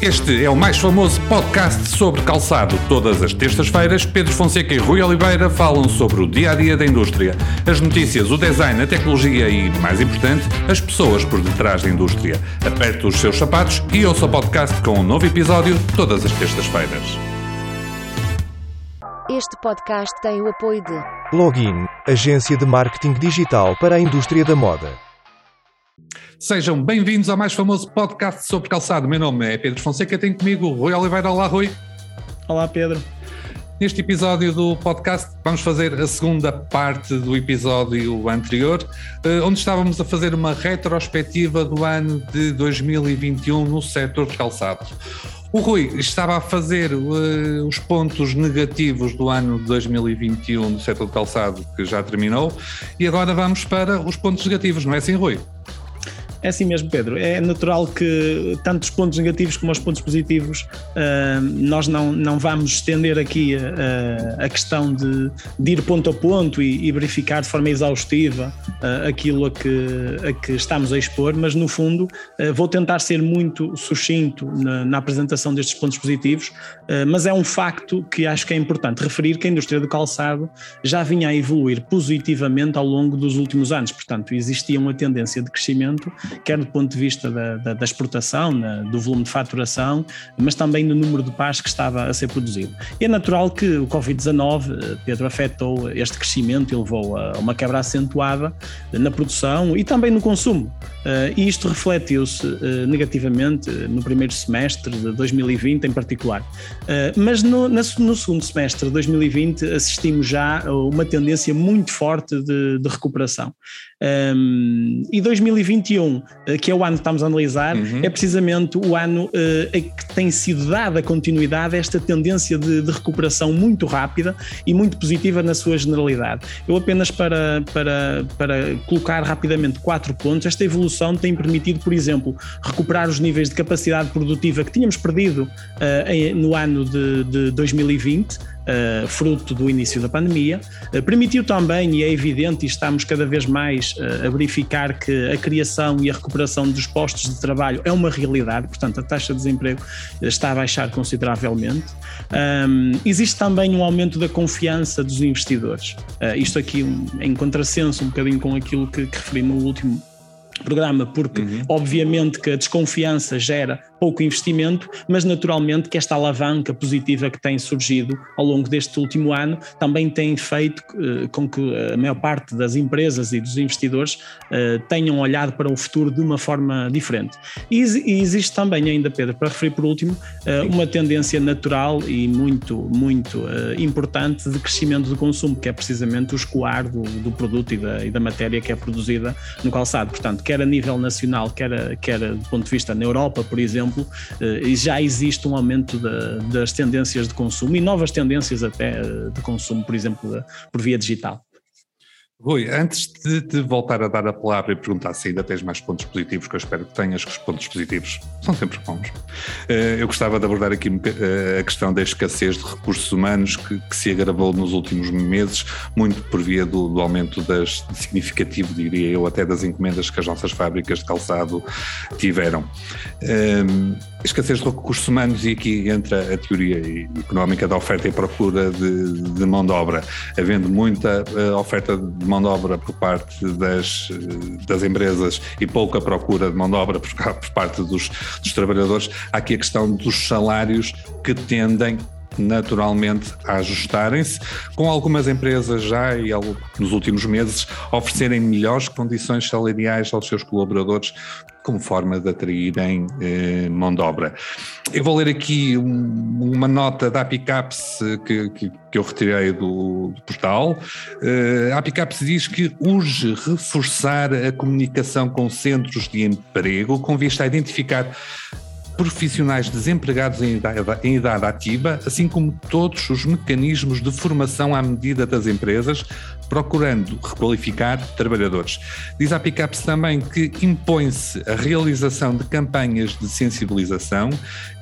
Este é o mais famoso podcast sobre calçado. Todas as terças-feiras, Pedro Fonseca e Rui Oliveira falam sobre o dia a dia da indústria, as notícias, o design, a tecnologia e, mais importante, as pessoas por detrás da indústria. Aperte os seus sapatos e ouça o podcast com um novo episódio todas as terças-feiras. Este podcast tem o apoio de Login, agência de marketing digital para a indústria da moda. Sejam bem-vindos ao mais famoso podcast sobre calçado. Meu nome é Pedro Fonseca, tenho comigo Rui Oliveira. Olá, Rui. Olá, Pedro. Neste episódio do podcast vamos fazer a segunda parte do episódio anterior, eh, onde estávamos a fazer uma retrospectiva do ano de 2021 no setor de calçado. O Rui estava a fazer uh, os pontos negativos do ano de 2021 no setor de calçado, que já terminou, e agora vamos para os pontos negativos, não é assim, Rui? É assim mesmo, Pedro. É natural que tanto os pontos negativos como os pontos positivos uh, nós não, não vamos estender aqui uh, a questão de, de, ir ponto a ponto e, e verificar de forma exaustiva uh, aquilo a que, a que estamos a expor, mas no fundo vou tentar ser muito sucinto na, na apresentação destes pontos positivos, mas é um facto que acho que é importante referir que a indústria do calçado já vinha a evoluir positivamente ao longo dos últimos anos, portanto existia uma tendência de crescimento quer do ponto de vista da, da, da exportação, do volume de faturação, mas também do número de pares que estava a ser produzido. E é natural que o Covid-19, eh, Pedro, afetou este crescimento e levou a uma quebra acentuada na produção e também no consumo. Eh, e isto refletiu-se eh, negativamente no primeiro semestre de 2020 em particular. Mas no, no segundo semestre de 2020 assistimos já a uma tendência muito forte de, de recuperação. Um, e 2021, eh, que é o ano que estamos a analisar, uhum. é precisamente o ano uh, em que tem sido dada continuidade a esta tendência de, de, recuperação muito rápida e muito positiva na sua generalidade. Eu apenas para, para, para colocar rapidamente quatro pontos, esta evolução tem permitido, por exemplo, recuperar os níveis de capacidade produtiva que tínhamos perdido uh, no ano de, de 2020 uh, fruto do início da pandemia. Uh, permitiu também, e é evidente, e estamos cada vez mais uh, a verificar que a criação e a recuperação dos postos de trabalho é uma realidade, portanto, a taxa de desemprego está a baixar consideravelmente. Um, existe também um aumento da confiança dos investidores. isto aqui um, em contrassenso um bocadinho com aquilo que, que referi no último programa, porque uhum. obviamente que a desconfiança gera pouco investimento, mas naturalmente que esta alavanca positiva que tem surgido ao longo deste último ano também tem feito uh, com que a maior parte das empresas e dos investidores uh, tenham olhado para o futuro de uma forma diferente. E, e existe também ainda, Pedro, para referir por último, uh, uma tendência natural e muito, muito importante de crescimento do consumo, que é precisamente o escoar do, do produto e da, e da matéria que é produzida no calçado. Portanto, quer a nível nacional, quer, quer do ponto de vista na Europa, por exemplo, eh, já existe um aumento das tendências de consumo e novas tendências até eh, de consumo, por exemplo, por via digital. Rui, antes de, de, voltar a dar a palavra e perguntar se ainda tens mais pontos positivos, que eu espero que tenhas, que os pontos positivos são sempre bons, eh, eu gostava de abordar aqui eh, a questão da escassez de recursos humanos que, que se agravou nos últimos meses, muito por via do, do aumento das, significativo, diria eu, até das encomendas que as nossas fábricas de calçado tiveram. Um, ehm, escassez de recursos humanos e aqui entra a teoria económica da oferta e procura de, de mão de obra, havendo muita uh, oferta de mão de obra por parte das, uh, das empresas e pouca procura de mão de obra por, por parte dos, dos trabalhadores, há aqui a questão dos salários que tendem naturalmente a ajustarem-se, com algumas empresas já e nos últimos meses oferecerem melhores condições salariais aos seus colaboradores como forma de atraírem eh, mão de obra. Eu vou ler aqui um, uma nota da Apicaps que, que, que eu retirei do, do portal. Eh, a Apicaps diz que urge reforçar a comunicação com centros de emprego com vista a identificar profissionais desempregados em idade, em idade, ativa, assim como todos os mecanismos de formação à medida das empresas, procurando requalificar trabalhadores. Diz a Picaps também que impõe-se a realização de campanhas de sensibilização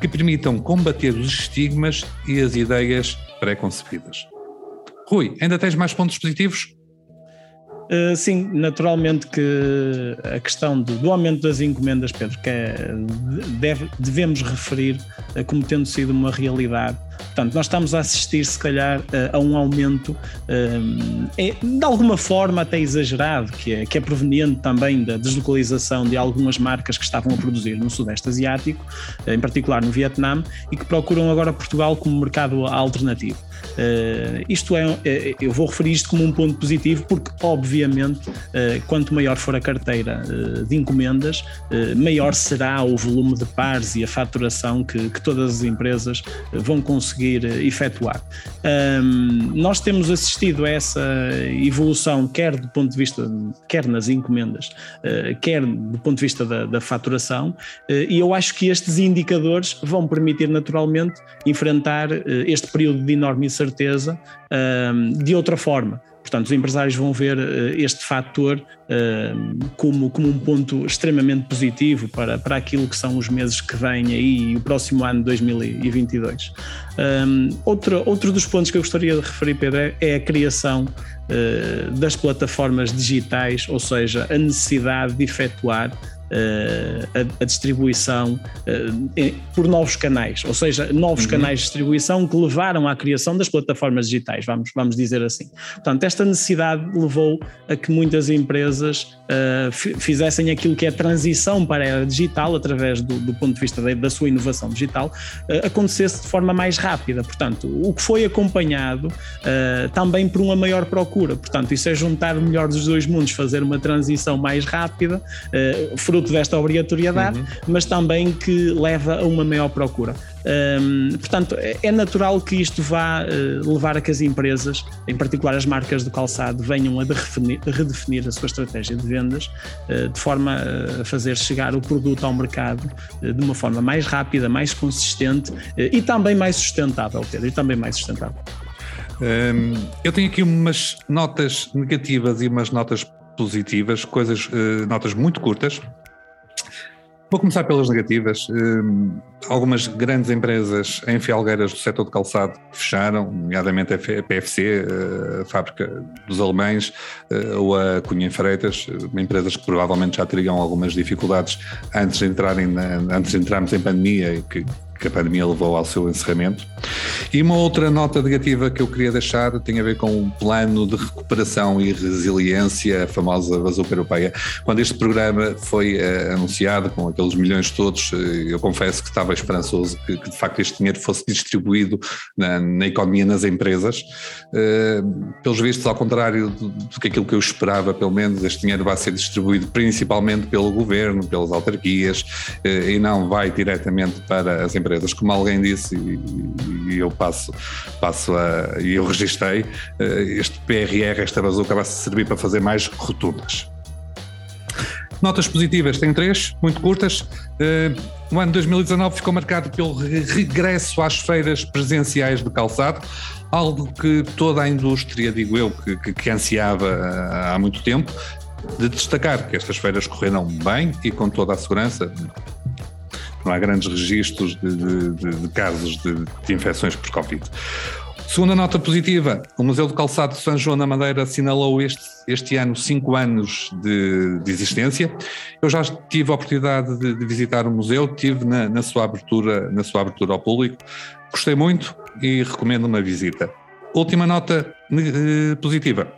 que permitam combater os estigmas e as ideias pré-concebidas. Rui, ainda tens mais pontos positivos? Uh, sim, naturalmente que a questão do, do aumento das encomendas, Pedro, que é, deve, devemos referir uh, como tendo sido uma realidade. Portanto, nós estamos a assistir, se calhar, uh, a um aumento de alguma forma até exagerado, que é, que é proveniente também da deslocalização de algumas marcas que estavam a produzir no Sudeste Asiático, em particular no Vietnã, e que procuram agora Portugal como mercado alternativo. Uh, isto é, é, eu vou referir isto como um ponto positivo, porque, obviamente, uh, quanto maior for a carteira uh, de encomendas, maior será o volume de pares e a faturação que, que todas as empresas vão conseguir efetuar. Nós temos assistido a essa evolução, quer do ponto de vista, quer nas encomendas, quer do ponto de vista da, da faturação, e eu acho que estes indicadores vão permitir naturalmente enfrentar este período de enorme incerteza de outra forma. Portanto, os empresários vão ver eh, este fator como, como um ponto extremamente positivo para, para aquilo que são os meses que vêm aí e o próximo ano 2022. Um, outro, outro dos pontos que eu gostaria de referir, Pedro, é, é a criação uh, das plataformas digitais, ou seja, a necessidade de efetuar eh, a, a, distribuição uh, por novos canais, ou seja, novos uhum. canais de distribuição que levaram à criação das plataformas digitais, vamos, vamos dizer assim. Portanto, esta necessidade levou a que muitas empresas uh, fizessem aquilo que é a transição para a era digital, através do, do ponto de vista da, da sua inovação digital, acontecesse de forma mais rápida. Portanto, o que foi acompanhado também por uma maior procura. Portanto, isso é juntar o melhor dos dois mundos, fazer uma transição mais rápida, fruto desta obrigatoriedade, uhum. mas também que leva a uma maior procura. Um, portanto, é natural que isto vá uh, levar a que as empresas, em particular as marcas do calçado, venham a redefinir, a redefinir a sua estratégia de vendas uh, de forma a fazer chegar o produto ao mercado uh, de uma forma mais rápida, mais consistente e também mais sustentável, Pedro, e também mais sustentável. Eu tenho aqui umas notas negativas e umas notas positivas, coisas, notas muito curtas. Vou começar pelas negativas. Hum, algumas grandes empresas em Fialgueiras do setor de calçado fecharam, nomeadamente a PFC, eh, a fábrica dos alemães, eh, ou a Cunha Freitas, empresas que provavelmente já teriam algumas dificuldades antes de, entrarem na, antes de entrarmos em pandemia e que que a pandemia levou ao seu encerramento. E uma outra nota negativa que eu queria deixar tem a ver com o plano de recuperação e resiliência, a famosa bazuca europeia. Quando este programa foi uh, anunciado, com aqueles milhões todos, uh, eu confesso que estava esperançoso que, que, de facto este dinheiro fosse distribuído na, na economia, nas empresas. Uh, pelos vistos, ao contrário do, do, que aquilo que eu esperava, pelo menos, este dinheiro vai ser distribuído principalmente pelo governo, pelas autarquias, e não vai diretamente para as empresas empresas, como alguém disse, e, e eu passo, passo a. e eu registrei, eh, este PRR, esta bazuca, vai servir para fazer mais rotundas. Notas positivas, tem três, muito curtas. Eh, o ano 2019 ficou marcado pelo regresso às feiras presenciais de calçado, algo que toda a indústria, digo eu, que, que, ansiava eh, há muito tempo, de destacar que estas feiras correram bem e com toda a segurança, não há grandes registros de, de, de, de casos de, infecções por Covid. Segunda nota positiva, o Museu do Calçado de São João da Madeira assinalou este, este ano cinco anos de, existência. Eu já tive a oportunidade de, de visitar o museu, tive na, na, sua abertura, na sua abertura ao público, gostei muito e recomendo uma visita. Última nota eh, positiva,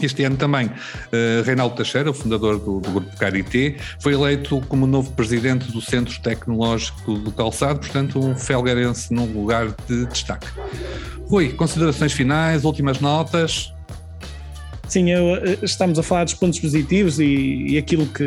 este ano também, uh, Reinaldo Teixeira, o fundador do, do Grupo Carité, foi eleito como novo presidente do Centro Tecnológico do Calçado, portanto, um felgueirense num lugar de destaque. Rui, considerações finais, últimas notas? Sim, eu, eh, estamos a falar dos pontos positivos e, e aquilo que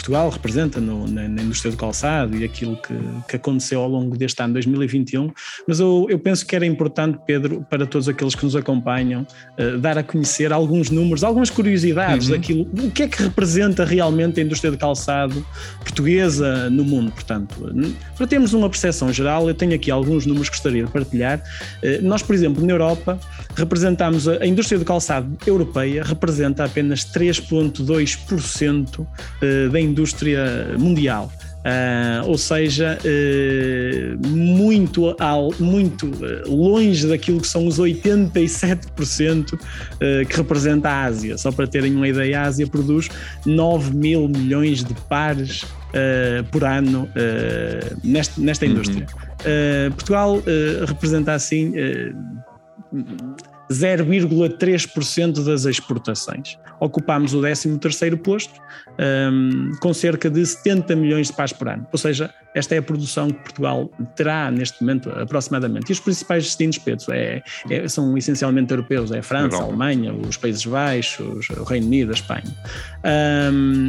Portugal representa no, na, na, indústria do calçado e aquilo que, que, aconteceu ao longo deste ano 2021, mas eu, eu, penso que era importante, Pedro, para todos aqueles que nos acompanham, uh, dar a conhecer alguns números, algumas curiosidades uhum. daquilo, o que é que representa realmente a indústria do calçado portuguesa no mundo. Portanto, para termos uma percepção geral, eu tenho aqui alguns números que gostaria de partilhar. Uh, nós, por exemplo, na Europa, representamos a, a indústria do calçado europeia representa apenas 3,2% eh, da indústria mundial. Uh, ou seja, uh, muito, ao, muito uh, longe daquilo que são os 87% que representa a Ásia. Só para terem uma ideia, a Ásia produz 9 mil milhões de pares por ano nesta, nesta uhum. indústria. Portugal representa assim 0,3% das exportações. Ocupámos o 13º posto, um, com cerca de 70 milhões de pares por ano. Ou seja, esta é a produção que Portugal terá neste momento, aproximadamente. E os principais destinos, Pedro, é, é, são essencialmente europeus, é a França, a Alemanha, os Países Baixos, o Reino Unido, a Espanha.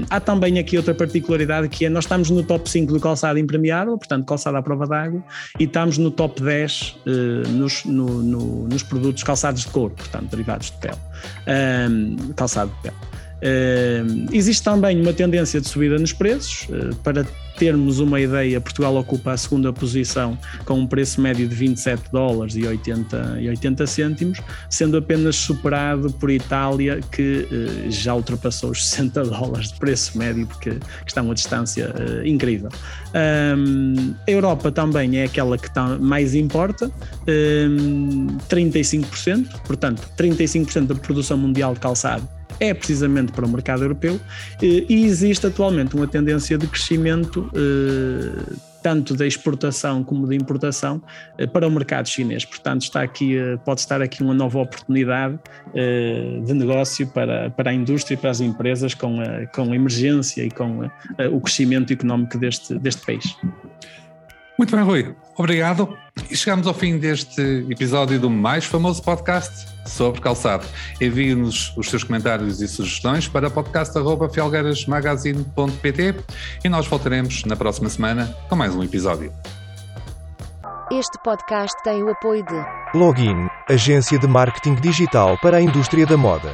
Há também aqui outra particularidade que é nós estamos no top 5 do calçado impermeável, portanto calçado à prova d'água, e estamos no top 10 uh, eh, nos, no, no, nos produtos calçados de couro, portanto derivados de pele, calçado de pele. Existe também uma tendência de subida nos preços. Uh, para termos uma ideia, Portugal ocupa a segunda posição com um preço médio de 27 dólares e 80, e 80 cêntimos, sendo apenas superado por Itália, que uh, já ultrapassou os 60 dólares de preço médio, porque está uma distância incrível. Um, a Europa também é aquela que tá, mais importa, um, 35%, portanto, 35% da produção mundial de calçado é precisamente para o mercado europeu e existe atualmente uma tendência de crescimento eh, tanto da exportação como da importação eh, para o mercado chinês. Portanto, está aqui, eh, pode estar aqui uma nova oportunidade de negócio para, para a indústria e para as empresas com a, com a emergência e com o crescimento económico deste, deste país. Muito bem, Rui. Obrigado. E chegamos ao fim deste episódio do mais famoso podcast sobre calçado. Envie-nos os seus comentários e sugestões para podcast.fialgueirasmagazine.pt e nós voltaremos na próxima semana com mais um episódio. Este podcast tem o apoio de Login, agência de marketing digital para a indústria da moda.